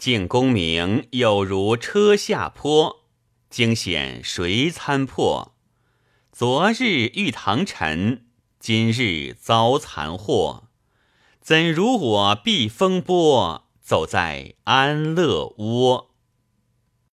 敬功名有如车下坡，惊险谁参破？昨日遇唐臣，今日遭残祸。怎如我避风波，走在安乐窝？